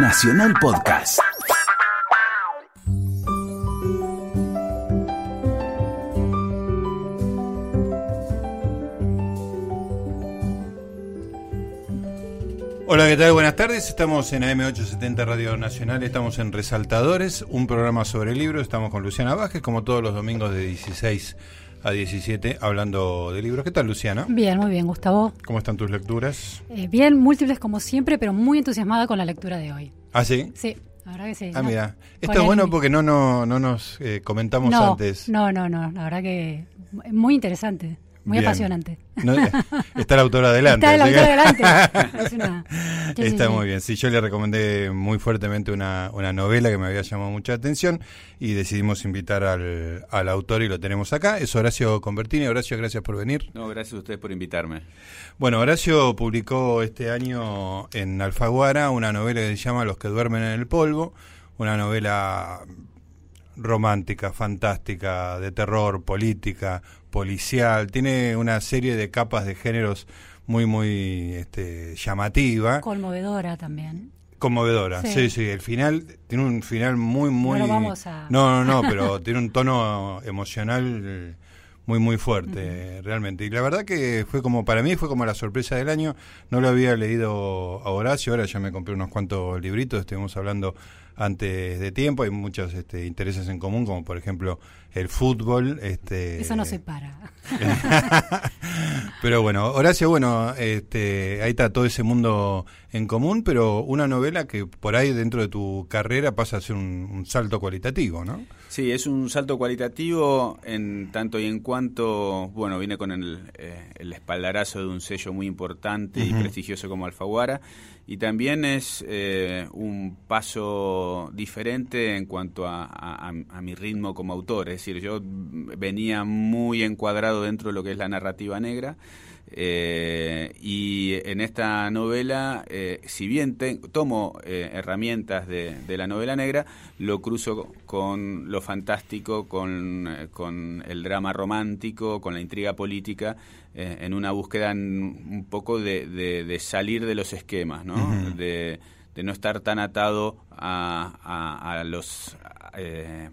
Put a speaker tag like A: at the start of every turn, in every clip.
A: Nacional Podcast.
B: Hola, ¿qué tal? Buenas tardes. Estamos en AM870 Radio Nacional, estamos en Resaltadores, un programa sobre libros. Estamos con Luciana Vázquez, como todos los domingos de 16 a 17, hablando de libros. ¿Qué tal, Luciana?
C: Bien, muy bien, Gustavo.
B: ¿Cómo están tus lecturas?
C: Eh, bien, múltiples como siempre, pero muy entusiasmada con la lectura de hoy.
B: ¿Ah, sí?
C: Sí, la verdad que sí.
B: Ah,
C: ¿no?
B: mira. Esto es bueno porque no, no, no nos eh, comentamos
C: no,
B: antes.
C: No, no, no, la verdad que muy interesante, muy
B: Bien.
C: apasionante.
B: No, eh, está el autor adelante.
C: Está el
B: así
C: autor
B: que-
C: delante. Es una- sí, sí,
B: Está
C: sí.
B: muy bien. Sí, yo le recomendé muy fuertemente una, una novela que me había llamado mucha atención y decidimos invitar al, al autor y lo tenemos acá. Es Horacio Convertini. Horacio, gracias por venir.
D: No, gracias a ustedes por invitarme.
B: Bueno, Horacio publicó este año en Alfaguara una novela que se llama Los que duermen en el polvo, una novela romántica, fantástica, de terror, política, policial, tiene una serie de capas de géneros muy, muy este, llamativa,
C: Conmovedora también.
B: conmovedora. Sí.
C: Sí.
B: sí, el final tiene un final muy, muy...
C: No lo vamos a-
B: No, no, no, pero tiene un tono emocional muy, muy fuerte, realmente. Y la verdad que fue como, para mí fue como la sorpresa del año. No lo había leído a Horacio, ahora ya me compré unos cuantos libritos, estuvimos hablando antes de tiempo, hay muchos este, intereses en común, como por ejemplo el fútbol. Este,
C: Eso no se para.
B: pero bueno, Horacio, bueno, este, ahí está todo ese mundo en común, pero una novela que por ahí dentro de tu carrera pasa a ser un, un salto cualitativo, ¿no?
D: Sí, es un salto cualitativo en tanto y en cuanto, bueno, viene con el, eh, el espaldarazo de un sello muy importante y prestigioso como Alfaguara, y también es eh, un paso diferente en cuanto a, a- a mi ritmo como autor, es decir, yo venía muy encuadrado dentro de lo que es la narrativa negra, eh, y en esta novela, eh, si bien te- tomo eh, herramientas de, de la novela negra, lo cruzo con lo fantástico, con, eh, con el drama romántico, con la intriga política, eh, en una búsqueda en- un poco de, de- de salir de los esquemas, ¿no?
B: Ujú.
D: de, de no estar tan atado a, a- a los... eh,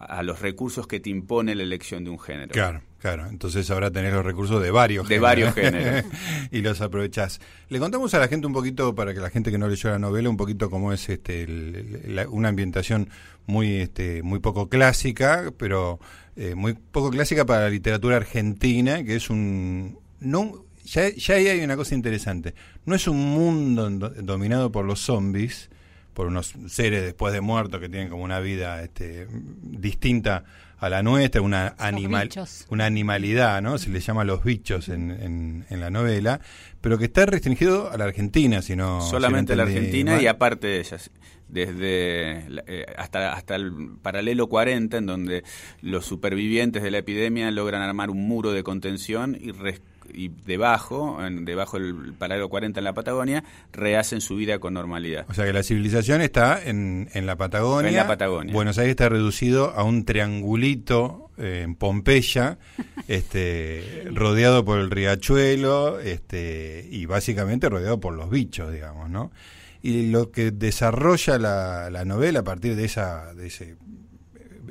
D: a los recursos que te impone la elección de un género.
B: Claro, claro. Entonces ahora tenés los recursos de varios
D: De varios géneros.
B: y los aprovechás. Le contamos a la gente un poquito, para que la gente que no leyó la novela, un poquito cómo es este el- el- la- una ambientación muy este muy poco clásica, pero eh, muy poco clásica para la literatura argentina, que es un... no ya, ya ahí hay una cosa interesante. No es un mundo do- dominado por los zombies, por unos seres después de muertos que tienen como una vida este, distinta a la nuestra, una animal, una animalidad, ¿no? Se le llama los bichos en, en, en la novela, pero que está restringido a la Argentina, si no
D: solamente
B: si no
D: la Argentina
B: mal.
D: y aparte de ellas desde eh, hasta hasta el paralelo 40 en donde los supervivientes de la epidemia logran armar un muro de contención y res- y debajo en, debajo del paralelo 40 en la Patagonia rehacen su vida con normalidad.
B: O sea que la civilización está en, en la Patagonia.
D: En la Patagonia.
B: Buenos Aires está reducido a un triangulito eh, en Pompeya, este, rodeado por el riachuelo este, y básicamente rodeado por los bichos, digamos, ¿no? Y lo que desarrolla la, la novela a partir de esa, de ese,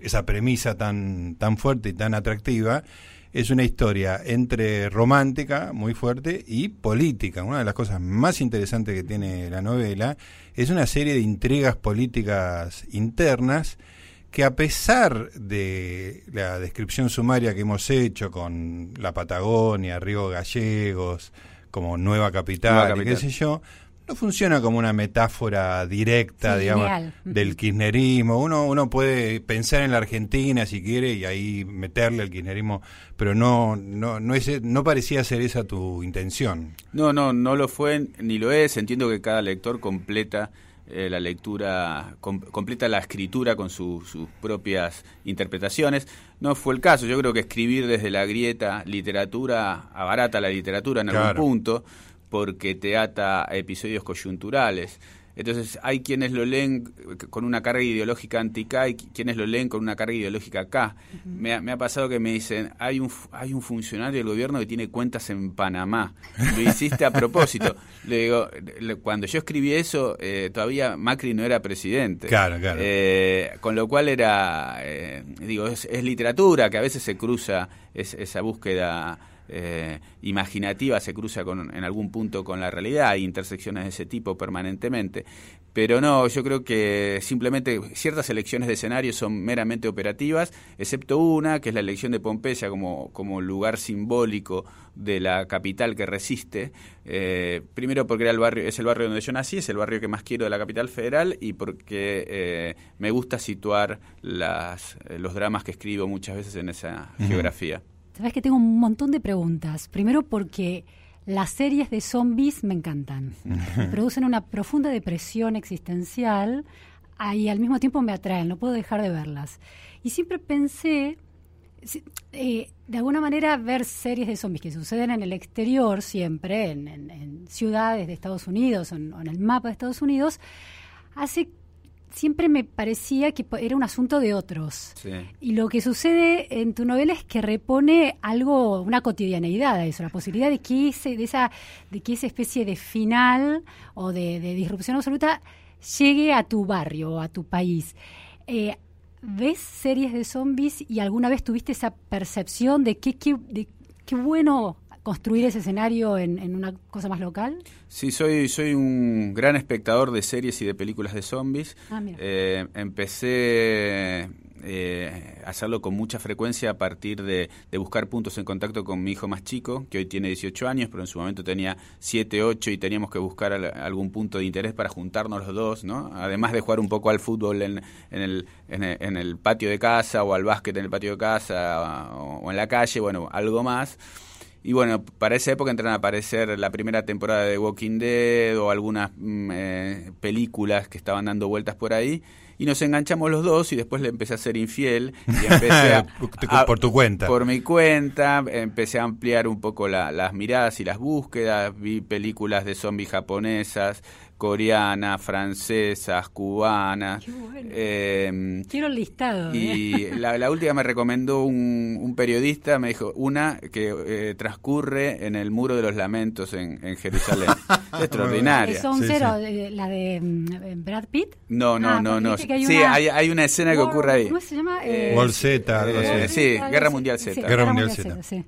B: esa premisa tan, tan fuerte y tan atractiva es una historia entre romántica, muy fuerte, y política. Una de las cosas más interesantes que tiene la novela es una serie de intrigas políticas internas que a pesar de la descripción sumaria que hemos hecho con la Patagonia, Río Gallegos, como nueva capital,
D: Nueva
B: y qué sé yo, no funciona como una metáfora directa,
C: Sí,
B: digamos, del kirchnerismo. Uno, uno puede pensar en la Argentina si quiere y ahí meterle el kirchnerismo, pero no, no, no, es, no parecía ser esa tu intención.
D: No, no, no lo fue ni lo es. Entiendo que cada lector completa eh, la lectura, com- completa la escritura con su- sus propias interpretaciones. No fue el caso. Yo creo que escribir desde la grieta literatura abarata la literatura en
B: Claro.
D: algún punto, porque te ata a episodios coyunturales. Entonces hay quienes lo leen con una carga ideológica anti-K y quienes lo leen con una carga ideológica K. me, ha, pasado que me dicen, hay un, hay un funcionario del gobierno que tiene cuentas en Panamá. Lo hiciste a propósito. Le digo, cuando yo escribí eso, eh, todavía Macri no era presidente.
B: Claro, claro.
D: Eh, con lo cual era, eh, digo, es, literatura que a veces se cruza esa búsqueda eh, imaginativa se cruza con, en algún punto con la realidad, hay intersecciones de ese tipo permanentemente. Pero no, yo creo que simplemente ciertas elecciones de escenario son meramente operativas, excepto una, que es la elección de Pompeya como, como lugar simbólico de la capital que resiste. Eh, primero porque era el barrio, es el barrio donde yo nací, es el barrio que más quiero de la capital federal y porque eh, me gusta situar las, los dramas que escribo muchas veces en esa geografía.
C: Sabes que tengo un montón de preguntas. Primero porque las series de zombies me encantan. producen una profunda depresión existencial y al mismo tiempo me atraen, no puedo dejar de verlas. Y siempre pensé, eh, de alguna manera, ver series de zombies que suceden en el exterior siempre, en, ciudades de Estados Unidos o en, en, el mapa de Estados Unidos, hace siempre me parecía que era un asunto de otros. Y lo que sucede en tu novela es que repone algo, una cotidianeidad a eso, la posibilidad de que, ese, de esa, de que esa especie de final o de, disrupción absoluta llegue a tu barrio o a tu país. Eh, ¿Ves series de zombies y alguna vez tuviste esa percepción de qué, qué, de qué bueno construir ese escenario en, una cosa más local?
D: Sí, soy, soy un gran espectador de series y de películas de zombies.
C: Ah,
D: eh, empecé eh, a hacerlo con mucha frecuencia a partir de, buscar puntos en contacto con mi hijo más chico, que hoy tiene 18 años, pero en su momento tenía 7, 8 y teníamos que buscar algún punto de interés para juntarnos los dos, ¿no? Además de jugar un poco al fútbol en, en, el, en, el, patio de casa o al básquet en el patio de casa o en la calle, bueno, algo más. Y bueno, para esa época entran a aparecer la primera temporada de Walking Dead o algunas mm, eh, películas que estaban dando vueltas por ahí. Y nos enganchamos los dos y después le empecé a ser infiel. Y empecé
B: a, por tu cuenta.
D: Por mi cuenta. Empecé a ampliar un poco las miradas y las búsquedas. Vi películas de zombies japonesas coreanas, francesas, cubanas.
C: Eh, Quiero el listado.
D: Y ¿eh? la, última me recomendó un, periodista, me dijo, una que eh, transcurre en el Muro de los Lamentos en, Jerusalén. Extraordinaria.
C: ¿Son cero, la de mm, Brad Pitt?
D: No, no, ah, no. no. sí, hay, hay, una escena que ocurre ahí.
C: ¿Cómo se llama?
B: Z,
D: sí, Guerra Mundial Z.
B: Guerra Mundial Z. Sí.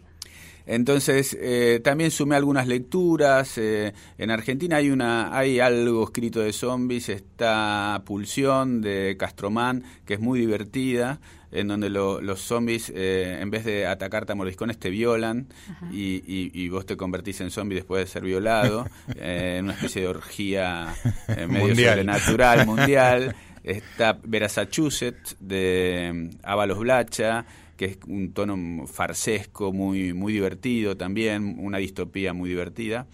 D: Entonces, eh, también sumé algunas lecturas. Eh, en Argentina hay, una, hay algo escrito de zombies. Está Pulsión de Castromán, que es muy divertida, en donde los zombies, eh, en vez de atacarte a mordiscones, te violan y, y, vos te convertís en zombie después de ser violado, en una especie de orgía medio mundial. sobrenatural mundial. Está Verasachusett de Avalos Blacha que es un tono farsesco, muy, muy divertido también, una distopía muy divertida.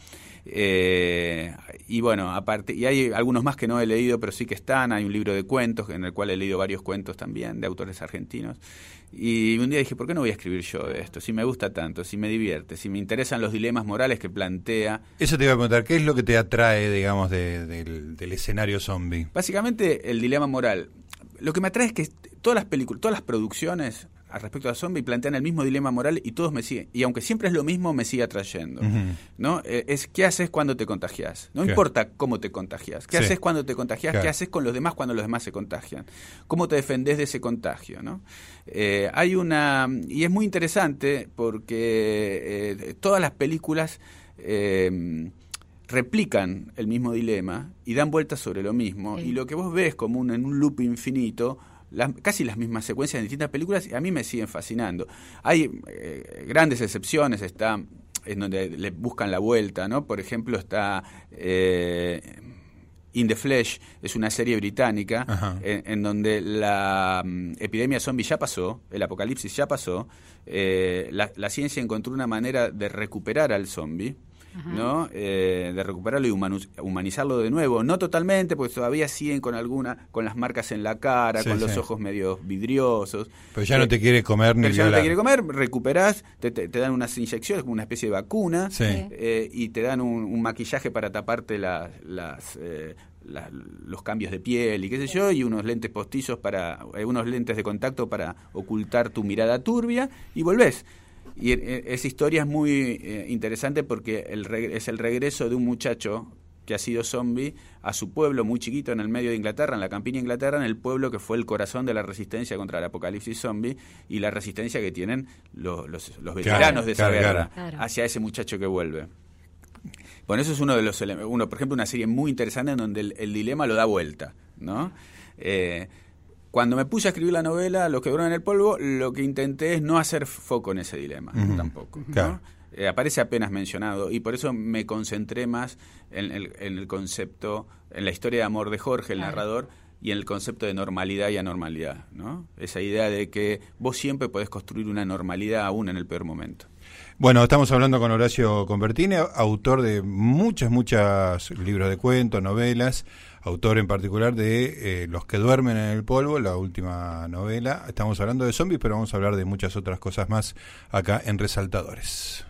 D: Eh, y bueno, aparte, y hay algunos más que no he leído, pero sí que están. Hay un libro de cuentos en el cual he leído varios cuentos también de autores argentinos. Y un día dije, ¿por qué no voy a escribir yo de esto? Si me gusta tanto, si me divierte, si me interesan los dilemas morales que plantea.
B: Eso te iba a preguntar, ¿qué es lo que te atrae, digamos, del, del escenario zombie?
D: Básicamente, el dilema moral. Lo que me atrae es que todas las películas, todas las producciones al respecto a zombie plantean el mismo dilema moral y todos me siguen. Y aunque siempre es lo mismo, me sigue atrayendo. ¿no? Eh, es qué haces cuando te contagias. No importa cómo te contagias. ¿Qué haces cuando te contagias? ¿Qué haces con los demás cuando los demás se contagian? ¿Cómo te defendes de ese contagio? ¿no? Eh, hay una... Y es muy interesante porque eh, todas las películas replican el mismo dilema y dan vueltas sobre lo mismo. Y lo que vos ves como un, en un loop infinito casi las mismas secuencias en distintas películas y a mí me siguen fascinando. Hay eh, grandes excepciones, está en donde le buscan la vuelta, ¿no? Por ejemplo, está eh, In the Flesh, es una serie británica en, donde la mm, epidemia zombie ya pasó, el apocalipsis ya pasó, eh, la, ciencia encontró una manera de recuperar al zombie. ¿No? Eh, de recuperarlo y humanizarlo de nuevo. No totalmente, porque todavía siguen con alguna, con las marcas en la cara, con los ojos medio vidriosos.
B: Pero ya no eh, te quiere comer ni
D: Pero ya no te quiere comer, recuperás, te, dan unas inyecciones, como una especie de vacuna, eh, y te dan un, maquillaje para taparte las... los cambios de piel y qué sé yo, y unos lentes postizos para, unos lentes de contacto para ocultar tu mirada turbia, y volvés. Y eh, esa historia es muy eh, interesante porque el es el regreso de un muchacho que ha sido zombie a su pueblo muy chiquito en el medio de Inglaterra, en la campiña de Inglaterra, en el pueblo que fue el corazón de la resistencia contra el apocalipsis zombie y la resistencia que tienen los, los, veteranos de esa guerra hacia ese muchacho que vuelve. Bueno, eso es uno de los uno, por ejemplo, una serie muy interesante en donde el, dilema lo da vuelta, ¿no? Eh, cuando me puse a escribir la novela, Los que duran en el polvo, lo que intenté es no hacer foco en ese dilema tampoco. Eh, aparece apenas mencionado y por eso me concentré más en el, concepto, en la historia de amor de Jorge, el narrador, y en el concepto de normalidad y anormalidad. ¿no? Esa idea de que vos siempre podés construir una normalidad aún en el peor momento.
B: Bueno, estamos hablando con Horacio Convertini, autor de muchas, muchas libros de cuentos, novelas, autor en particular de eh, Los que duermen en el polvo, la última novela. Estamos hablando de zombies, pero vamos a hablar de muchas otras cosas más acá en Resaltadores.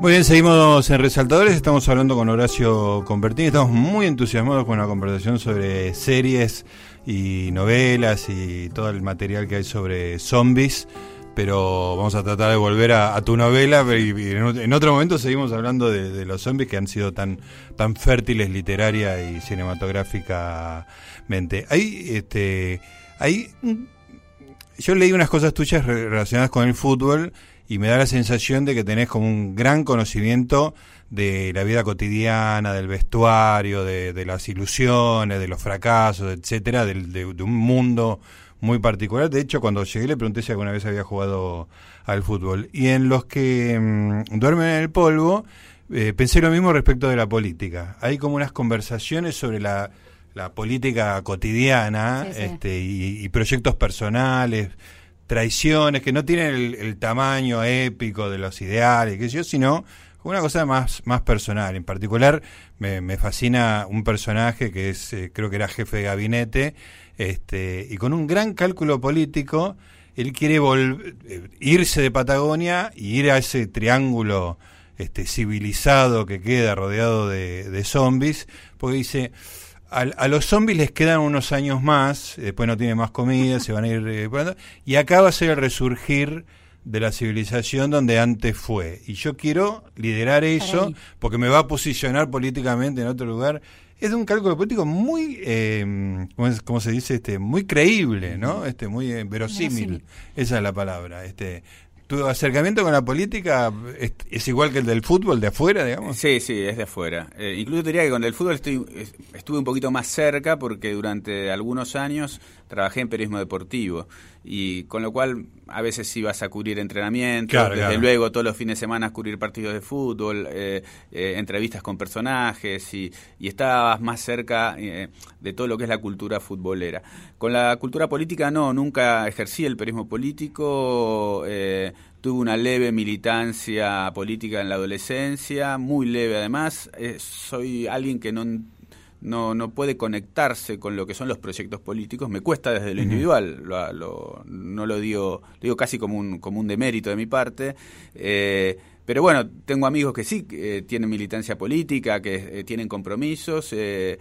B: Muy bien, seguimos en Resaltadores, estamos hablando con Horacio Convertini, estamos muy entusiasmados con la conversación sobre series y novelas y todo el material que hay sobre zombies, pero vamos a tratar de volver a, tu novela y, en, otro momento seguimos hablando de, los zombies que han sido tan, tan fértiles literaria y cinematográficamente. Hay, este, hay, yo leí unas cosas tuyas relacionadas con el fútbol y me da la sensación de que tenés como un gran conocimiento de la vida cotidiana, del vestuario, de, las ilusiones, de los fracasos, etcétera, de, un mundo muy particular. De hecho, cuando llegué le pregunté si alguna vez había jugado al fútbol. Y en los que mm, duermen en el polvo, eh, pensé lo mismo respecto de la política. Hay como unas conversaciones sobre la, política cotidiana Este, y, y proyectos personales traiciones que no tienen el, tamaño épico de los ideales, que yo, sino una cosa más, más personal. En particular, me, fascina un personaje que es, eh, creo que era jefe de gabinete, este, y con un gran cálculo político, él quiere eh, irse de Patagonia y ir a ese triángulo este, civilizado que queda rodeado de, de zombies, porque dice, a, los zombies les quedan unos años más, después no tienen más comida, se van a ir... Eh, y acá va a ser el resurgir de la civilización donde antes fue. Y yo quiero liderar eso porque me va a posicionar políticamente en otro lugar. Es un cálculo político muy, eh, ¿cómo, se dice? este Muy creíble, ¿no? este Muy eh, verosímil. Esa es la palabra. este ¿Tu acercamiento con la política es, igual que el del fútbol de afuera, digamos?
D: Sí, sí, es de afuera. Eh, incluso diría que con el fútbol estuve un poquito más cerca porque durante algunos años trabajé en periodismo deportivo y con lo cual a veces ibas a cubrir entrenamientos, desde luego todos los fines de semana a cubrir partidos de fútbol, eh, eh, entrevistas con personajes y, y estabas más cerca de todo lo que es la cultura futbolera. Con la cultura política no, nunca ejercí el periodismo político. Eh, tuve una leve militancia política en la adolescencia, muy leve además. Eh, soy alguien que no, no, no, puede conectarse con lo que son los proyectos políticos. Me cuesta desde lo individual, no lo digo, digo casi como un, como un demérito de mi parte. Eh, pero bueno, tengo amigos que sí eh, tienen militancia política, que eh, tienen compromisos eh,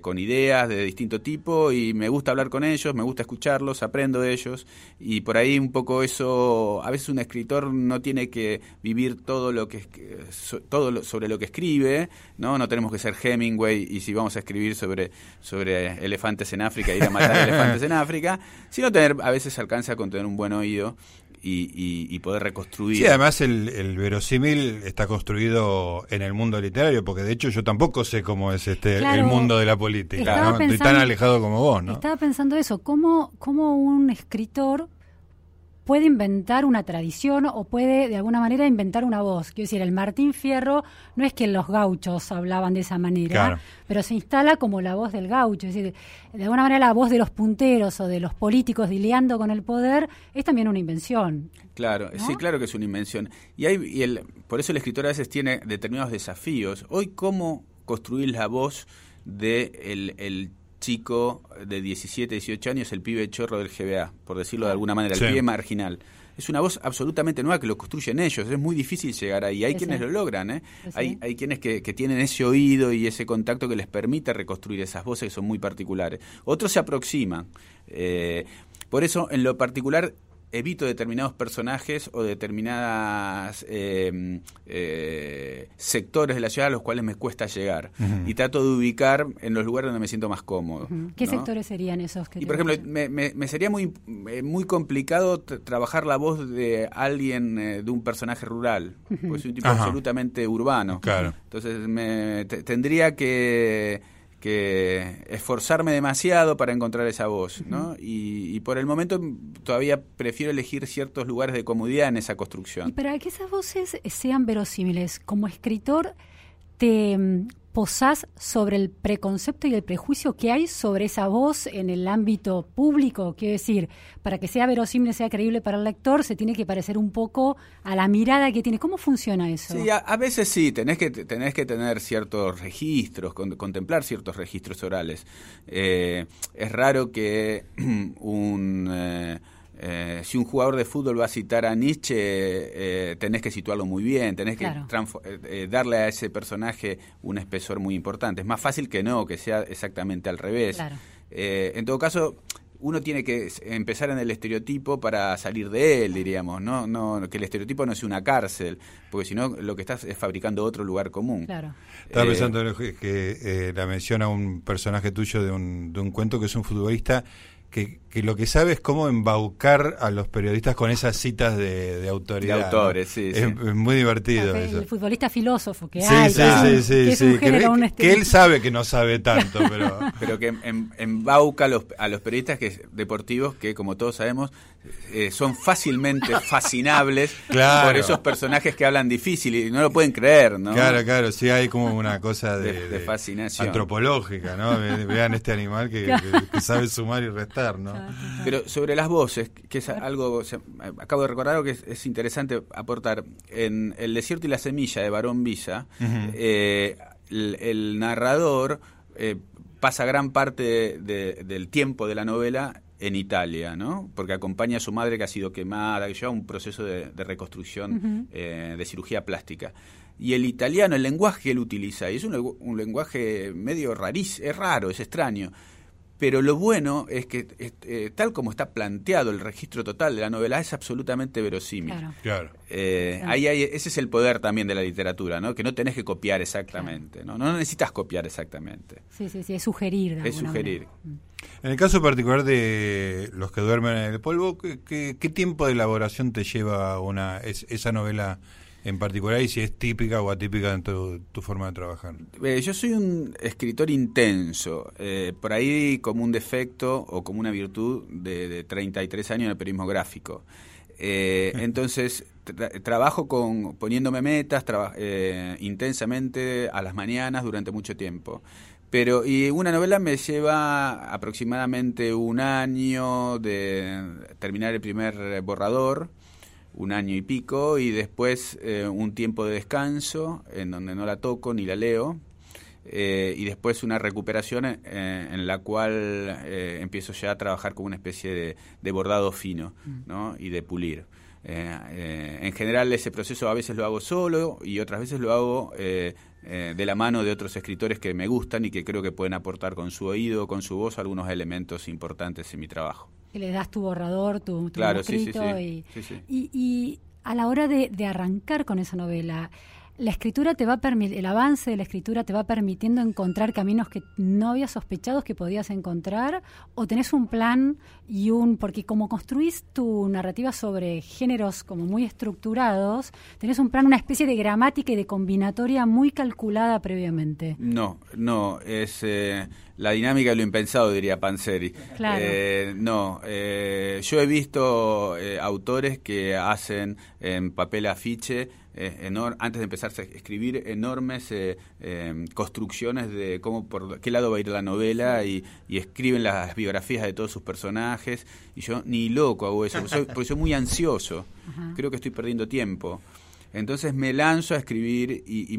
D: con ideas de distinto tipo y me gusta hablar con ellos, me gusta escucharlos, aprendo de ellos y por ahí un poco eso, a veces un escritor no tiene que vivir todo lo que todo sobre lo que escribe, no, no tenemos que ser Hemingway y si vamos a escribir sobre sobre elefantes en África ir a matar elefantes en África, sino tener a veces alcanza con tener un buen oído y, poder reconstruir.
B: Sí, además el, verosímil está construido en el mundo literario, porque de hecho yo tampoco sé cómo es este el mundo de la política, Estoy tan alejado como vos, ¿no?
C: Estaba pensando eso, ¿cómo, cómo un escritor puede inventar una tradición o puede de alguna manera inventar una voz. Quiero decir, el Martín Fierro no es que los gauchos hablaban de esa manera, pero se instala como la voz del gaucho. Es decir, de alguna manera la voz de los punteros o de los políticos dileando con el poder es también una invención.
D: Claro, sí, claro que es una invención. Y, hay, y el, por eso el escritor a veces tiene determinados desafíos. Hoy, ¿cómo construir la voz de el chico de 17, 18 años, el pibe chorro del GBA, por decirlo de alguna manera, el pibe marginal. Es una voz absolutamente nueva que lo construyen ellos, es muy difícil llegar ahí. Hay quienes lo logran, ¿eh? Hay, hay quienes que, que, tienen ese oído y ese contacto que les permite reconstruir esas voces que son muy particulares. Otros se aproximan. Eh, por eso, en lo particular, evito determinados personajes o determinadas eh, eh, sectores de la ciudad a los cuales me cuesta llegar. Y trato de ubicar en los lugares donde me siento más cómodo.
C: ¿Qué sectores serían esos que
D: y por ejemplo me, sería muy eh, muy complicado trabajar la voz de alguien de un personaje rural porque soy un tipo absolutamente urbano.
B: Claro.
D: entonces me tendría que que esforzarme demasiado para encontrar esa voz, ¿no? Y, por el momento todavía prefiero elegir ciertos lugares de comodidad en esa construcción.
C: Y para que esas voces sean verosímiles, como escritor, te posás sobre el preconcepto y el prejuicio que hay sobre esa voz en el ámbito público. Quiero decir, para que sea verosímil, sea creíble para el lector, se tiene que parecer un poco a la mirada que tiene. ¿Cómo funciona eso?
D: Sí, a, veces sí, tenés que, tenés que tener ciertos registros, contemplar ciertos registros orales. Eh, es raro que un... Eh, eh, si un jugador de fútbol va a citar a Nietzsche, eh, tenés que situarlo muy bien, tenés que eh, darle a ese personaje un espesor muy importante. Es más fácil que no, que sea exactamente al revés. en todo caso, uno tiene que empezar en el estereotipo para salir de él, diríamos, ¿no? no que el estereotipo no sea una cárcel, porque si no lo que estás es fabricando otro lugar común.
C: Claro.
B: Estaba pensando que la menciona un personaje tuyo de un, de un cuento que es un futbolista que, que, lo que sabe es cómo embaucar a los periodistas con esas citas de, de autoridad.
D: De autores, sí,
B: es, muy divertido.
C: El futbolista filósofo que
B: hay. Sí, sí, sí, que, él sabe que no sabe tanto, pero...
D: pero que embauca a los, a los periodistas que, deportivos que, como todos sabemos, eh, son fácilmente fascinables por esos personajes que hablan difícil y no lo pueden creer, ¿no?
B: Claro, claro, sí hay como una cosa de,
D: fascinación.
B: antropológica, ¿no? Vean este animal que, sabe sumar y restar, ¿no?
D: Pero sobre las voces, que es algo, acabo de recordar algo que es, interesante aportar. En El desierto y la semilla de Barón Visa, eh, el, narrador eh, pasa gran parte del tiempo de la novela en Italia, ¿no? Porque acompaña a su madre que ha sido quemada, que lleva un proceso de, reconstrucción eh, de cirugía plástica. Y el italiano, el lenguaje que él utiliza, y es un, un lenguaje medio rarísimo, es raro, es extraño, pero lo bueno es que eh, tal como está planteado el registro total de la novela es absolutamente verosímil.
B: Claro.
D: Eh, ahí ese es el poder también de la literatura, ¿no? Que no tenés que copiar exactamente, ¿no? No necesitas copiar exactamente.
C: Sí, sí, sí, es sugerir.
D: es sugerir.
B: Mm. En el caso particular de Los que duermen en el polvo, ¿qué, tiempo de elaboración te lleva una esa novela en particular y si es típica o atípica en tu, forma de trabajar?
D: Eh, yo soy un escritor intenso, eh, por ahí como un defecto o como una virtud de, de 33 años en el periodismo gráfico. Eh, entonces trabajo con poniéndome metas intensamente a las mañanas durante mucho tiempo. Pero y una novela me lleva aproximadamente un año de terminar el primer borrador un año y pico y después eh, un tiempo de descanso en donde no la toco ni la leo eh, y después una recuperación eh, en la cual empiezo ya a trabajar como una especie de, bordado fino mm. ¿no? y de pulir. en general ese proceso a veces lo hago solo y otras veces lo hago de la mano de otros escritores que me gustan y que creo que pueden aportar con su oído, con su voz algunos elementos importantes en mi trabajo
C: que le das tu borrador, tu, tu y, y, a la hora de, arrancar con esa novela, la escritura te va a el avance de la escritura te va permitiendo encontrar caminos que no habías sospechado que podías encontrar, o tenés un plan y un, porque como construís tu narrativa sobre géneros como muy estructurados, tenés un plan, una especie de gramática y de combinatoria muy calculada previamente.
D: No, no, es eh, la dinámica de lo impensado, diría Panzeri.
C: Claro.
D: Eh, no, eh, yo he visto autores que hacen en papel afiche eh, antes de empezar a escribir enormes eh, eh, construcciones de cómo por qué lado va a ir la novela y, escriben las biografías de todos sus personajes y yo ni loco hago eso porque soy, muy ansioso creo que estoy perdiendo tiempo entonces me lanzo a escribir y,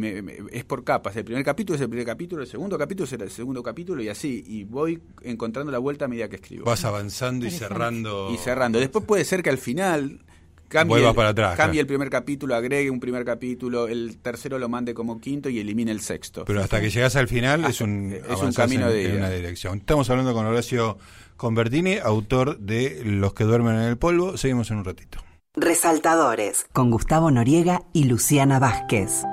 D: es por capas. El primer capítulo es el primer capítulo, el segundo capítulo es el segundo capítulo y así. Y voy encontrando la vuelta a medida que escribo.
B: Vas avanzando y cerrando.
D: Y cerrando. Después puede ser que al final
B: cambie, el, para atrás,
D: cambie el primer capítulo, agregue un primer capítulo, el tercero lo mande como quinto y elimine el sexto.
B: Pero hasta que llegas al final es un,
D: es un camino de
B: una dirección. Estamos hablando con Horacio Convertini, autor de Los que duermen en el polvo. Seguimos en un ratito.
A: Resaltadores, con Gustavo Noriega y Luciana Vázquez.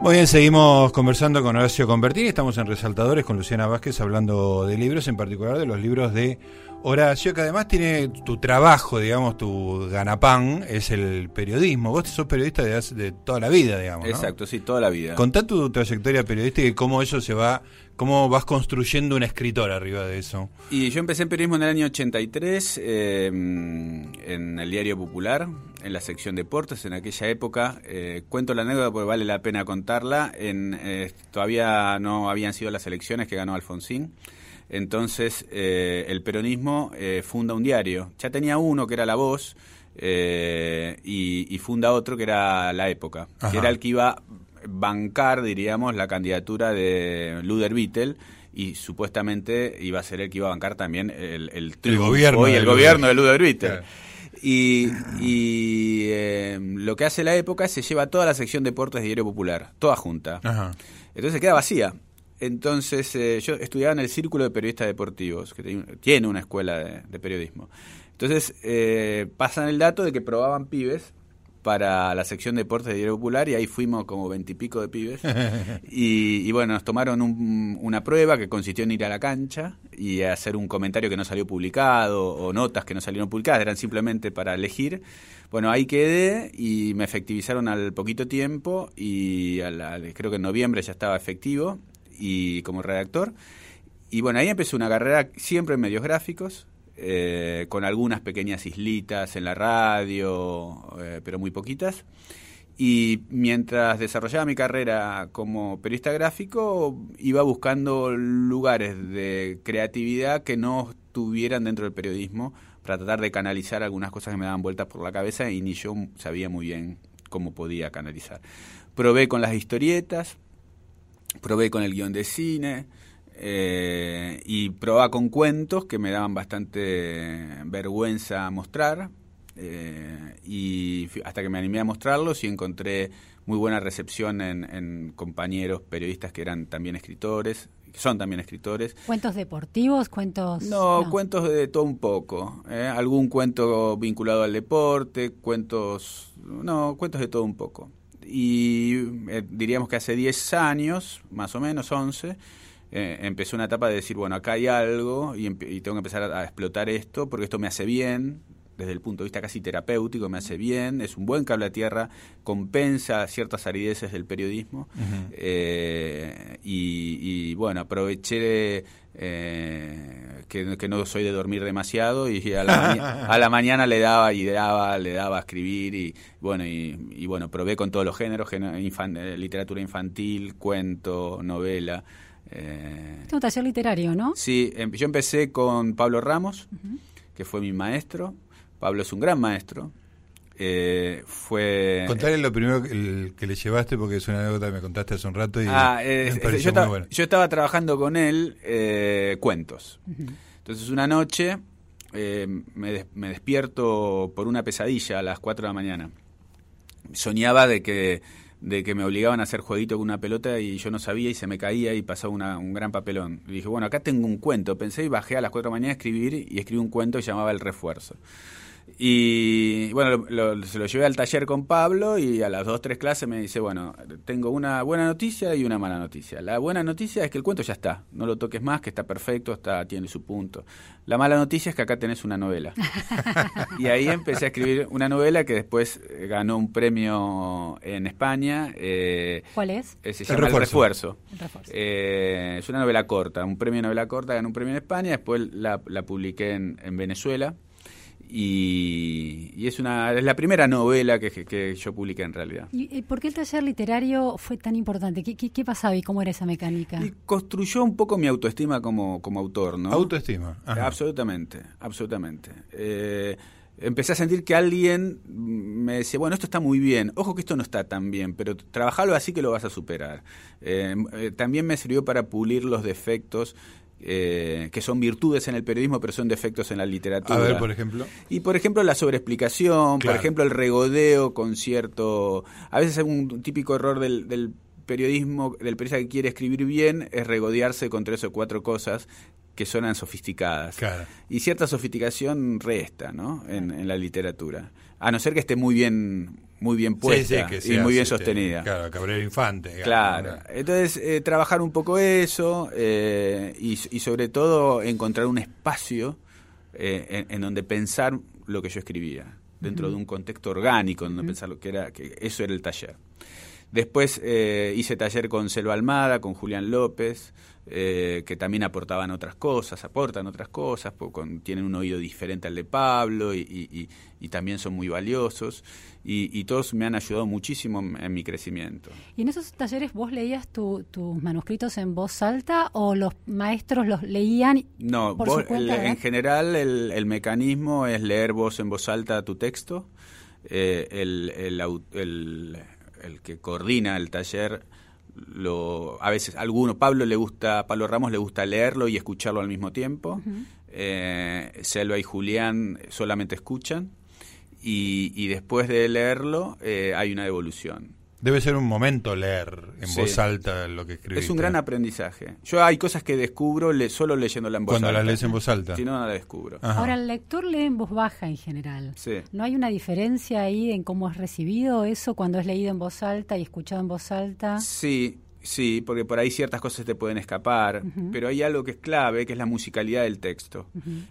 B: Muy bien, seguimos conversando con Horacio Convertini. Estamos en Resaltadores con Luciana Vázquez hablando de libros, en particular de los libros de Horacio, que además tiene tu trabajo, digamos, tu ganapán, es el periodismo. Vos sos periodista de, de toda la vida, digamos.
D: Exacto, sí, toda la vida.
B: Contá tu trayectoria periodística y cómo eso se va, cómo vas construyendo un escritor arriba de eso.
D: Y yo empecé en periodismo en el año 83, eh, en el Diario Popular, en la sección deportes. En aquella época, eh, cuento la anécdota porque vale la pena contarla. En, eh, todavía no habían sido las elecciones que ganó Alfonsín. Entonces eh, el peronismo eh, funda un diario. Ya tenía uno que era La Voz eh, y, funda otro que era La Época, que era el que iba a bancar, diríamos, la candidatura de Luder Vittel y supuestamente iba a ser el que iba a bancar también el, el,
B: gobierno,
D: el gobierno de Luder Vittel. Y, lo que hace la época es se lleva toda la sección deportes de Diario Popular, toda junta. Entonces queda vacía. Entonces, eh, yo estudiaba en el Círculo de Periodistas Deportivos, que tiene una escuela de, periodismo. Entonces, eh, pasan el dato de que probaban pibes para la sección de deportes de Diario Popular y ahí fuimos como veintipico de pibes. y, bueno, nos tomaron una prueba que consistió en ir a la cancha y hacer un comentario que no salió publicado o notas que no salieron publicadas, eran simplemente para elegir. Bueno, ahí quedé y me efectivizaron al poquito tiempo y creo que en noviembre ya estaba efectivo y como redactor. Y bueno, ahí empecé una carrera siempre en medios gráficos, eh, con algunas pequeñas islitas en la radio, eh, pero muy poquitas. Y mientras desarrollaba mi carrera como periodista gráfico, iba buscando lugares de creatividad que no estuvieran dentro del periodismo para tratar de canalizar algunas cosas que me daban vueltas por la cabeza y ni yo sabía muy bien cómo podía canalizar. Probé con las historietas, probé con el guion de cine eh, y probaba con cuentos que me daban bastante vergüenza mostrar eh, y hasta que me animé a mostrarlos y encontré muy buena recepción en, compañeros periodistas que eran también escritores, que son también escritores.
C: ¿Cuentos deportivos? ¿Cuentos...?
D: No, cuentos de todo un poco. ¿eh? Algún cuento vinculado al deporte, cuentos... No, cuentos de todo un poco y eh, diríamos que hace 10 años, más o menos 11, eh, empezó una etapa de decir, bueno, acá hay algo y, tengo que empezar a, explotar esto porque esto me hace bien, desde el punto de vista casi terapéutico, me hace bien, es un buen cable a tierra, compensa ciertas arideces del periodismo. Eh, y, bueno, aproveché eh, que, no soy de dormir demasiado y a la, a la, mañana le daba y daba, le daba a escribir y bueno, y, bueno, probé con todos los géneros, eh, literatura infantil, cuento, novela.
C: Eh, un taller literario, ¿no?
D: Sí, em, yo empecé con Pablo Ramos, que fue mi maestro. Pablo es un gran maestro. Eh, fue
B: Contarle lo primero que, le llevaste porque es una anécdota que me contaste hace un rato y
D: ah, yo, estaba trabajando con él eh, cuentos entonces una noche eh, me, me, despierto por una pesadilla a las 4 de la mañana soñaba de que de que me obligaban a hacer jueguito con una pelota y yo no sabía y se me caía y pasaba un gran papelón. Y dije, bueno, acá tengo un cuento. Pensé y bajé a las 4 de la mañana a escribir y escribí un cuento que llamaba El Refuerzo. Y bueno, se lo llevé al taller con Pablo y a las dos, tres clases me dice, bueno, tengo una buena noticia y una mala noticia. La buena noticia es que el cuento ya está, no lo toques más, que está perfecto, está tiene su punto. La mala noticia es que acá tenés una novela. y ahí empecé a escribir una novela que después eh, ganó un premio en España.
C: Eh, ¿Cuál es?
D: Eh, se llama El Refuerzo. es una novela corta, un premio de novela corta, ganó un premio en España, después la, la publiqué en, en Venezuela y, es una es la primera novela que, que, yo publiqué en realidad.
C: ¿Y por qué el taller literario fue tan importante? ¿Qué, qué, pasaba y cómo era esa mecánica?
D: Y construyó un poco mi autoestima como, como autor, ¿no?
B: Autoestima.
D: Absolutamente, absolutamente. Eh, empecé a sentir que alguien me decía, bueno, esto está muy bien, ojo que esto no está tan bien, pero trabajalo así que lo vas a superar. Eh, eh, también me sirvió para pulir los defectos eh, que son virtudes en el periodismo, pero son defectos en la literatura.
B: A ver, por ejemplo.
D: Y por ejemplo, la sobreexplicación, por ejemplo, el regodeo con cierto. A veces un típico error del, periodismo, del periodista que quiere escribir bien, es regodearse con tres o cuatro cosas que suenan sofisticadas. Y cierta sofisticación resta, ¿no? En, en la literatura. A no ser que esté muy bien muy bien puesta y muy bien sostenida.
B: Claro, Cabrera Infante.
D: Claro. Entonces, eh, trabajar un poco eso eh, y, sobre todo encontrar un espacio eh, en, donde pensar lo que yo escribía, dentro de un contexto orgánico, donde pensar lo que era, que eso era el taller. Después hice taller con Selva Almada, con Julián López, que también aportaban otras cosas, aportan otras cosas, tienen un oído diferente al de Pablo y, y también son muy valiosos y, todos me han ayudado muchísimo en, mi crecimiento.
C: ¿Y en esos talleres vos leías tus manuscritos en voz alta o los maestros los leían?
D: No, en general el, mecanismo es leer vos en voz alta tu texto. Eh, el, el, que coordina el taller lo a veces alguno Pablo le gusta Pablo Ramos le gusta leerlo y escucharlo al mismo tiempo. Eh, Selva y Julián solamente escuchan. Y, después de leerlo eh, hay una evolución.
B: Debe ser un momento leer en voz alta lo que escribiste.
D: Es un gran aprendizaje. Yo hay cosas que descubro le, solo leyéndola en voz
B: alta.
D: Cuando
B: las lees en voz alta.
D: Si no, no la descubro.
C: Ahora, el lector lee en voz baja en general. ¿No hay una diferencia ahí en cómo es recibido eso cuando es leído en voz alta y escuchado en voz alta?
D: Sí, Sí, porque por ahí ciertas cosas te pueden escapar, pero hay algo que es clave, que es la musicalidad del texto.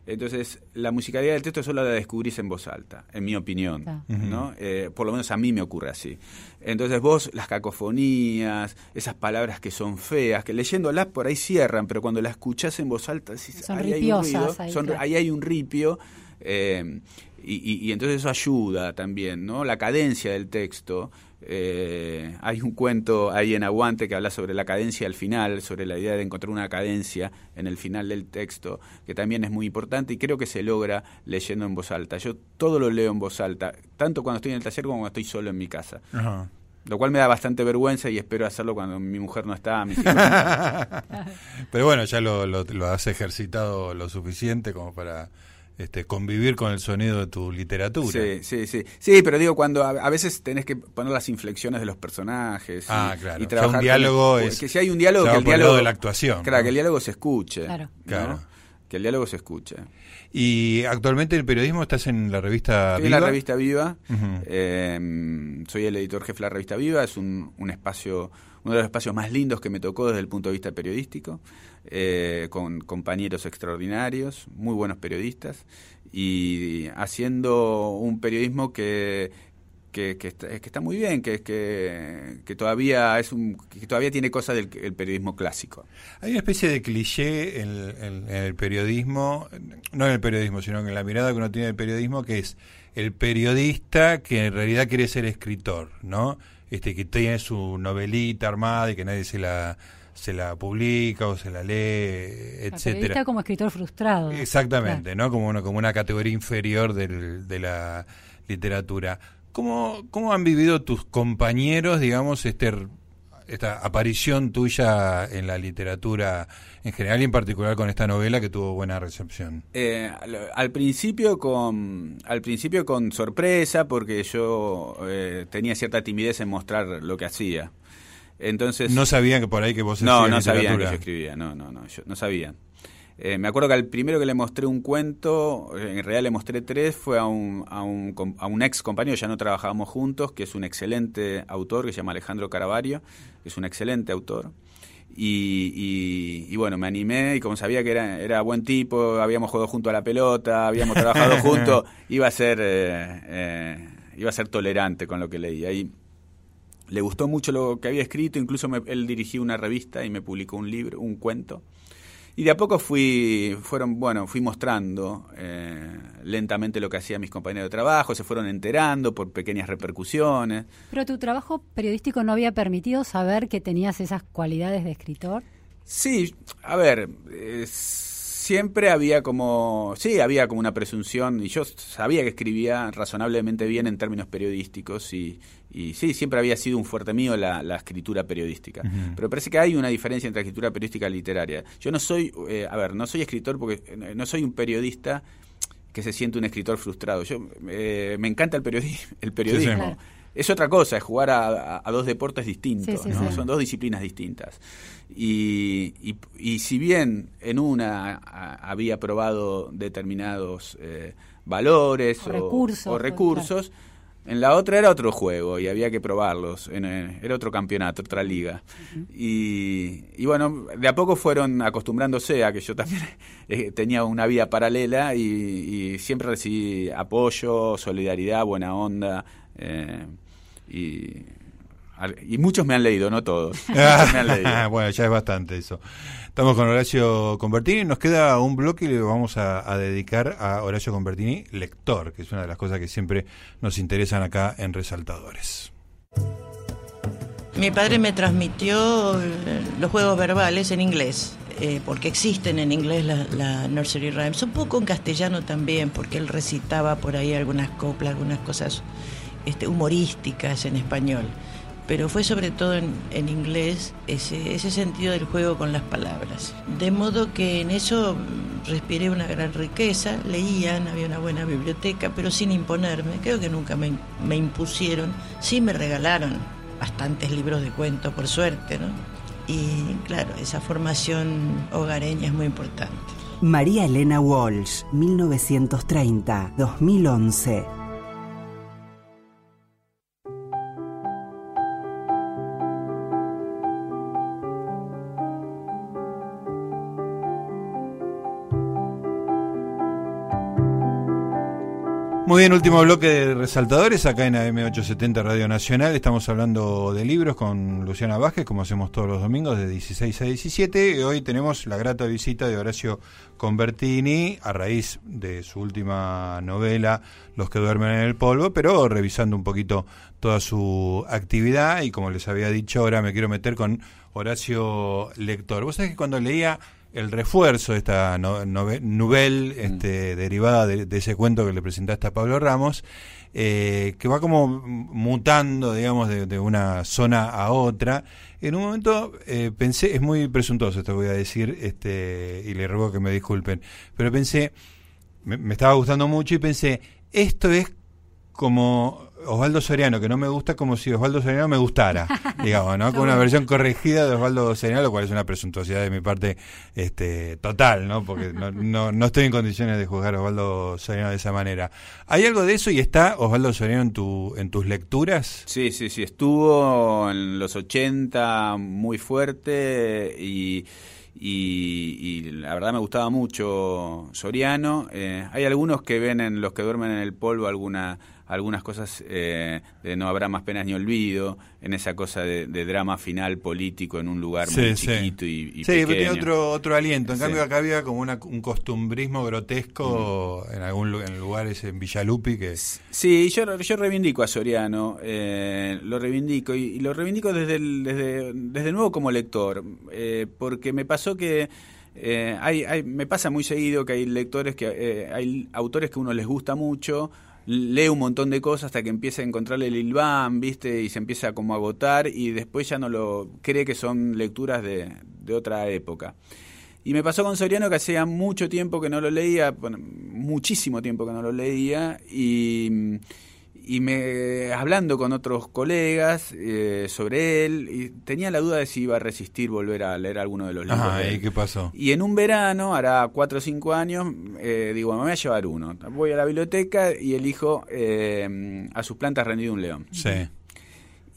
D: Entonces, la musicalidad del texto solo la descubrís en voz alta, en mi opinión, ¿no? Eh, por lo menos a mí me ocurre así. Entonces vos, las cacofonías, esas palabras que son feas, que leyéndolas por ahí cierran, pero cuando las escuchás en voz alta,
C: son ahí hay un ruido,
D: ahí, hay un ripio, eh, y, y entonces eso ayuda también, ¿no? La cadencia del texto eh, hay un cuento ahí en Aguante que habla sobre la cadencia al final, sobre la idea de encontrar una cadencia en el final del texto, que también es muy importante y creo que se logra leyendo en voz alta. Yo todo lo leo en voz alta, tanto cuando estoy en el taller como cuando estoy solo en mi casa. Lo cual me da bastante vergüenza y espero hacerlo cuando mi mujer no está.
B: Pero bueno, ya lo, lo has ejercitado lo suficiente como para este, convivir con el sonido de tu literatura.
D: Sí, sí, sí. Sí, pero digo, cuando a, veces tenés que poner las inflexiones de los personajes.
B: Ah, claro. Y trabajar. un diálogo es.
D: Que si hay un diálogo, que el diálogo.
B: de la actuación.
D: Claro, que el diálogo se escuche. Claro. claro. Que el diálogo se escuche.
B: Y actualmente el periodismo estás en la revista
D: Viva. en la revista Viva. Em, soy el editor jefe de la revista Viva. Es un, un espacio, uno de los espacios más lindos que me tocó desde el punto de vista periodístico. Eh, con compañeros extraordinarios, muy buenos periodistas, y haciendo un periodismo que, que, está, muy bien, que, que, todavía es un, que todavía tiene cosas del periodismo clásico.
B: Hay una especie de cliché en, el periodismo, no en el periodismo, sino en la mirada que uno tiene del periodismo, que es el periodista que en realidad quiere ser escritor, ¿no? Este que tiene su novelita armada y que nadie se la se la publica o se la lee, etcétera.
C: Está como escritor frustrado.
B: Exactamente, ¿no? Como una, como una categoría inferior del, de la literatura. ¿Cómo, ¿Cómo han vivido tus compañeros, digamos, este, esta aparición tuya en la literatura en general y en particular con esta novela que tuvo buena recepción?
D: Eh, al, principio con al principio con sorpresa porque yo eh, tenía cierta timidez en mostrar lo que hacía. Entonces
B: no sabían que por ahí que vos
D: no no sabían que yo escribía no no no no sabían Eh, me acuerdo que al primero que le mostré un cuento, en realidad le mostré tres, fue a un, a un, a un ex compañero, ya no trabajábamos juntos, que es un excelente autor, que se llama Alejandro Caravario, que es un excelente autor. Y, y, bueno, me animé y como sabía que era, era buen tipo, habíamos jugado junto a la pelota, habíamos trabajado juntos, iba a ser eh, eh, iba a ser tolerante con lo que leía. Y le gustó mucho lo que había escrito, incluso él dirigió una revista y me publicó un libro, un cuento y de a poco fui, fueron, bueno, fui mostrando eh, lentamente lo que hacían mis compañeros de trabajo, se fueron enterando por pequeñas repercusiones.
C: Pero tu trabajo periodístico no había permitido saber que tenías esas cualidades de escritor.
D: Sí, a ver, siempre había como, sí, había como una presunción, y yo sabía que escribía razonablemente bien en términos periodísticos, y, y sí, siempre había sido un fuerte mío la, escritura periodística. Pero parece que hay una diferencia entre escritura periodística y literaria. Yo no soy, eh, a ver, no soy escritor porque eh, no soy un periodista que se siente un escritor frustrado. Yo eh, me encanta el. El periodismo. Es otra cosa, es jugar a, dos deportes distintos, son dos disciplinas distintas. Y, y, si bien en una había probado determinados valores o recursos, en la otra era otro juego y había que probarlos. Eh, era otro campeonato, otra liga. y, bueno, de a poco fueron acostumbrándose a que yo también eh, tenía una vida paralela y, siempre recibí apoyo, solidaridad, buena onda. Eh, y y muchos me han leído, no todos.
B: bueno, ya es bastante eso. Estamos con Horacio Convertini. Nos queda un bloque y le vamos a, dedicar a Horacio Convertini, lector, que es una de las cosas que siempre nos interesan acá en Resaltadores.
E: Mi padre me transmitió eh, los juegos verbales en inglés. Eh, porque existen en inglés la, nursery rhymes, un poco en castellano también, porque él recitaba por ahí algunas coplas, algunas cosas este, humorísticas en español pero fue sobre todo en, inglés ese, ese, sentido del juego con las palabras. De modo que en eso respiré una gran riqueza, leían, había una buena biblioteca, pero sin imponerme, creo que nunca me, me impusieron, sí me regalaron bastantes libros de cuento, por suerte, ¿no? Y claro, esa formación hogareña es muy importante.
A: María Elena Walsh, 1930-2011.
B: Muy bien, último bloque de resaltadores acá en AM870 Radio Nacional. Estamos hablando de libros con Luciana Vázquez, como hacemos todos los domingos de 16 a 17. Y hoy tenemos la grata visita de Horacio Convertini a raíz de su última novela, Los que duermen en el polvo, pero revisando un poquito toda su actividad. Y como les había dicho, ahora me quiero meter con Horacio Lector. Vos sabés que cuando leía el refuerzo de esta novela mm. este, derivada de, ese cuento que le presentaste a Pablo Ramos, eh, que va como mutando, digamos, de, una zona a otra. En un momento eh, pensé, es muy presuntuoso esto que voy a decir, este, y le ruego que me disculpen, pero pensé, me estaba gustando mucho y pensé, esto es como Osvaldo Soriano, que no me gusta como si Osvaldo Soriano me gustara, digamos, ¿no? Con una versión corregida de Osvaldo Soriano, lo cual es una presuntuosidad de mi parte este, total, ¿no? Porque no, no, no estoy en condiciones de juzgar a Osvaldo Soriano de esa manera. ¿Hay algo de eso y está Osvaldo Soriano en, tu, en tus lecturas?
D: Sí, sí, sí, estuvo en los 80 muy fuerte y... Y, la verdad me gustaba mucho Soriano. Eh, hay algunos que ven en los que duermen en el polvo alguna algunas cosas eh, de no habrá más penas ni olvido, en esa cosa de, drama final político en un lugar muy chiquito y, y,
B: sí, pequeño. tiene otro, otro aliento. En cambio acá había como un costumbrismo grotesco en algún en lugares en Villalupi que...
D: Sí, yo, yo reivindico a Soriano, eh, lo reivindico y, lo reivindico desde, el, desde, desde nuevo como lector, eh, porque me pasó que... hay, hay, me pasa muy seguido que hay lectores que hay autores que a uno les gusta mucho lee un montón de cosas hasta que empieza a encontrarle el ilván, ¿viste? Y se empieza como a agotar y después ya no lo cree que son lecturas de, otra época. Y me pasó con Soriano que hacía mucho tiempo que no lo leía, muchísimo tiempo que no lo leía, y, y me hablando con otros colegas eh, sobre él, y tenía la duda de si iba a resistir volver a leer alguno de los libros.
B: Ajá,
D: de él.
B: ¿y qué pasó?
D: Y en un verano, hará cuatro o cinco años, eh, digo, me voy a llevar uno. Voy a la biblioteca y elijo eh, A sus plantas rendido un león.
B: Sí.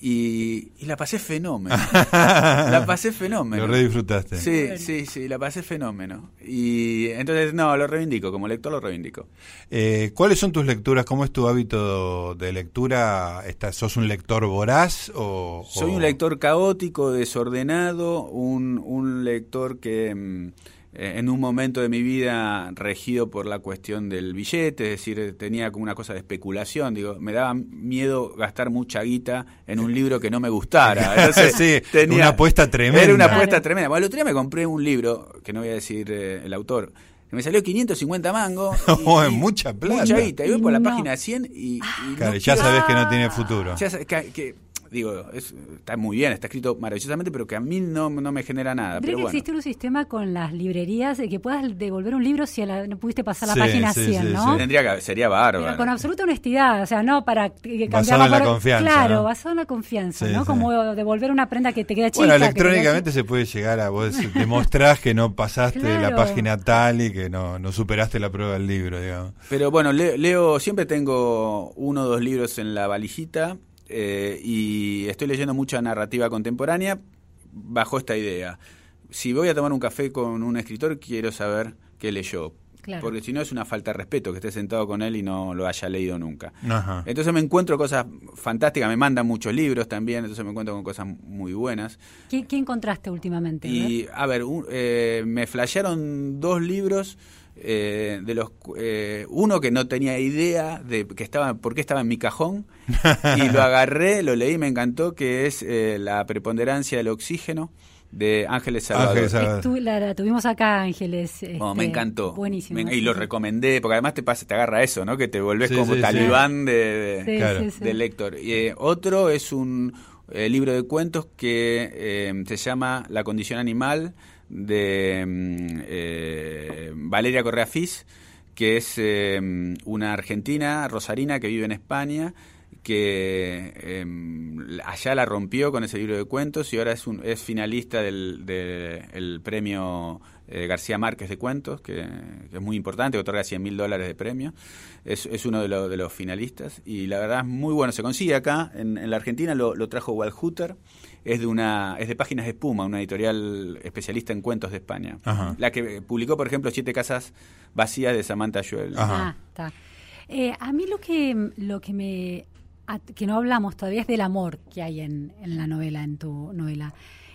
D: Y, y la pasé fenómeno. la pasé fenómeno.
B: Lo re disfrutaste.
D: Sí, sí, sí, la pasé fenómeno. Y entonces, no, lo reivindico, como lector lo reivindico.
B: Eh, ¿Cuáles son tus lecturas? ¿Cómo es tu hábito de lectura? ¿Estás, ¿Sos un lector voraz o...?
D: Soy
B: o-
D: un lector caótico, desordenado, un, un lector que mm, en un momento de mi vida regido por la cuestión del billete, es decir, tenía como una cosa de especulación, digo, me daba miedo gastar mucha guita en un libro que no me gustara. Entonces,
B: Sí, una apuesta tremenda.
D: Era una apuesta
C: Claro.
D: tremenda. Bueno, el otro día me compré un libro, que no voy a decir eh, el autor, que me salió 550 mangos.
B: Oh, es mucha plata.
D: Mucha guita. Y voy por la
C: no.
D: página 100 y, y
B: Claro,
D: no
B: ya
D: quiero-
B: sabes que no tiene futuro.
D: ya sé que, que, digo, es- está muy bien, está escrito maravillosamente, pero que a mí no, no me genera nada. Pero
C: que
D: bueno.
C: existir un sistema con las librerías de que puedas devolver un libro si la- no pudiste pasar la
B: Sí,
C: página
B: sí,
C: 100,
B: sí,
C: ¿no?
B: sí.
D: Tendría que, sería
C: Pero
D: bárbaro.
C: con absoluta honestidad, o sea, no para que
B: Basado en la
C: por-
B: confianza,
C: Claro,
B: ¿no?
C: basado en la confianza,
B: Sí,
C: ¿no?
B: sí.
C: Como devolver una prenda que te queda chica.
B: Bueno,
C: que
B: electrónicamente se puede llegar a vos demostrás que no pasaste la página tal y que no, no superaste la prueba del libro, digamos.
D: Pero bueno, le- leo, siempre tengo uno o dos libros en la valijita eh, y estoy leyendo mucha narrativa contemporánea bajo esta idea. Si voy a tomar un café con un escritor, quiero saber qué leyó.
C: Claro.
D: Porque si no es una falta de respeto que esté sentado con él y no lo haya leído nunca.
B: Ajá.
D: Entonces me encuentro cosas fantásticas, me mandan muchos libros también, entonces me encuentro con cosas muy buenas.
C: ¿Qué, qué encontraste últimamente?
D: Y a ver, un- eh, me flashearon dos libros. Eh, de los eh, uno que no tenía idea de que estaba por qué estaba en mi cajón y lo agarré lo leí me encantó que es eh, la preponderancia del oxígeno de Ángeles Salvador
B: Ángeles Salvador.
C: Estu- la, la tuvimos acá, Ángeles.
D: Oh, me
C: este,
D: encantó
C: Buenísimo.
D: Me- y lo recomendé porque además te pasa te agarra eso no que te volvés
B: Sí,
D: como
B: sí, sí.
D: talibán de, de-
B: Claro.
D: lector. Y eh, otro es un eh, libro de cuentos que eh, se llama La condición animal de mm, eh, Valeria Correa Fis, que es eh, una argentina rosarina que vive en España que eh, allá la rompió con ese libro de cuentos y ahora es, un, es finalista del, de- el premio eh, García Márquez de cuentos, que, que es muy importante, que otorga 100 mil dólares de premio. Es, es uno de, los- de los finalistas y la verdad es muy bueno. Se consigue acá, en, en la Argentina lo, lo trajo Walhuter, es de una es de Páginas de Espuma, una editorial especialista en cuentos de España.
B: Ajá.
D: La que publicó, por ejemplo, Siete Casas Vacías de Samantha Joel.
B: Ajá.
C: Ah, está. Eh, a mí lo que, lo que me que no hablamos todavía es del amor que hay en, en la novela, en tu novela.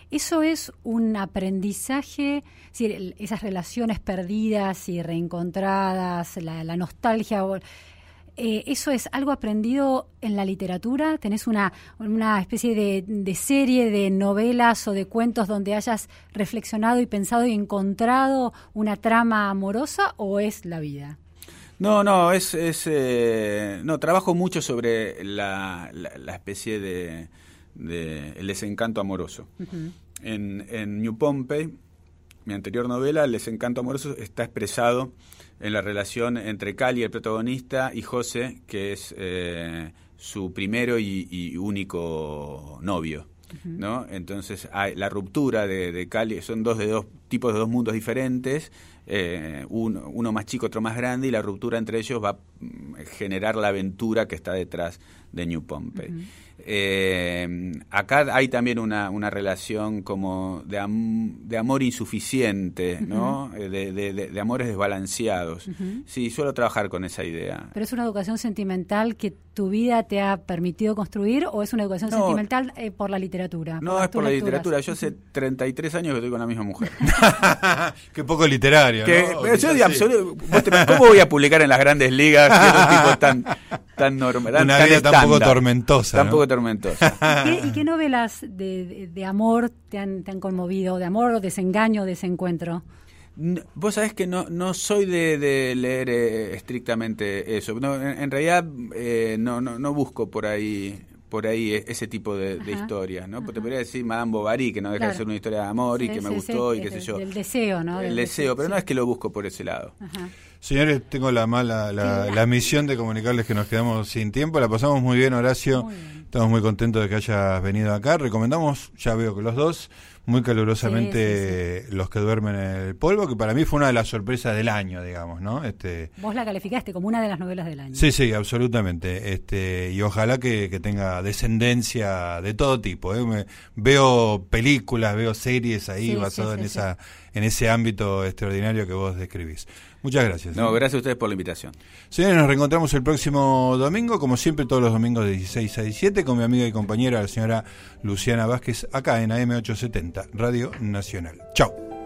C: Eso es un aprendizaje, es decir, esas relaciones perdidas y reencontradas, la, nostalgia. eh, ¿Eso es algo aprendido en la literatura? ¿Tenés una, una especie de, de serie de novelas o de cuentos donde hayas reflexionado y pensado y encontrado una trama amorosa o es la vida?
D: No, no, es, es eh, no trabajo mucho sobre la, la, la especie de, de el desencanto amoroso. En, en New Pompey, mi anterior novela, el desencanto amoroso está expresado en la relación entre Cali, el protagonista, y José, que es eh, su primero y, y único novio. ¿no? Entonces hay la ruptura de, de Cali, son dos de dos tipos de dos mundos diferentes, eh, uno, uno más chico, otro más grande, y la ruptura entre ellos va a mm, generar la aventura que está detrás de New Pompey. Eh, acá hay también una, una relación como de, am- de amor insuficiente, ¿no? Eh, de, de- de- de amores desbalanceados. Sí, suelo trabajar con esa idea.
C: ¿Pero es una educación sentimental que tu vida te ha permitido construir o es una educación
D: No.
C: sentimental eh, por la literatura?
D: No, es por la
C: lecturas?
D: literatura. Yo hace 33 años que estoy con la misma mujer.
B: Qué poco literario,
D: Que,
B: ¿no?
D: pero yo
B: sí.
D: absoluto- ¿Cómo voy a publicar en las grandes ligas siendo un tipo tan, tan normal?
B: Una
D: tan
B: vida tan poco
D: estándar?
B: tormentosa.
D: Poco tormentosa.
C: ¿Y qué, y qué novelas de, de- de amor te han, te han conmovido? ¿De amor o desengaño, desencuentro?
D: N- Vos sabés que no, no soy de, de leer eh, estrictamente eso. No, en, en realidad eh, no, no, no busco por ahí por ahí e- ese tipo de, de historias, ¿no? Te podría decir Madame Bovary, que no deja de ser una historia de amor y
C: Sí,
D: que me gustó
C: sí,
D: y qué sé yo.
C: del deseo, ¿no?
D: El
C: Del
D: deseo,
C: deseo,
D: pero no es que lo busco por ese lado.
C: Ajá.
B: Señores, tengo la mala, la, la misión de comunicarles que nos quedamos sin tiempo. La pasamos muy bien, Horacio.
C: Muy bien.
B: Estamos muy contentos de que hayas venido acá. Recomendamos, ya veo que los dos, muy calurosamente Los que duermen en el polvo, que para mí fue una de las sorpresas del año, digamos, ¿no? Este,
C: Vos la calificaste como una de las novelas del año.
B: Sí, sí, absolutamente. Este, y ojalá que, que tenga descendencia de todo tipo. ¿eh? Me- veo películas, veo series ahí basadas en esa, en ese ámbito extraordinario que vos describís. Muchas gracias.
D: No, gracias a ustedes por la invitación.
B: Señores, nos reencontramos el próximo domingo, como siempre, todos los domingos de 16 a 17, con mi amiga y compañera, la señora Luciana Vázquez, acá en AM870, Radio Nacional. Chao.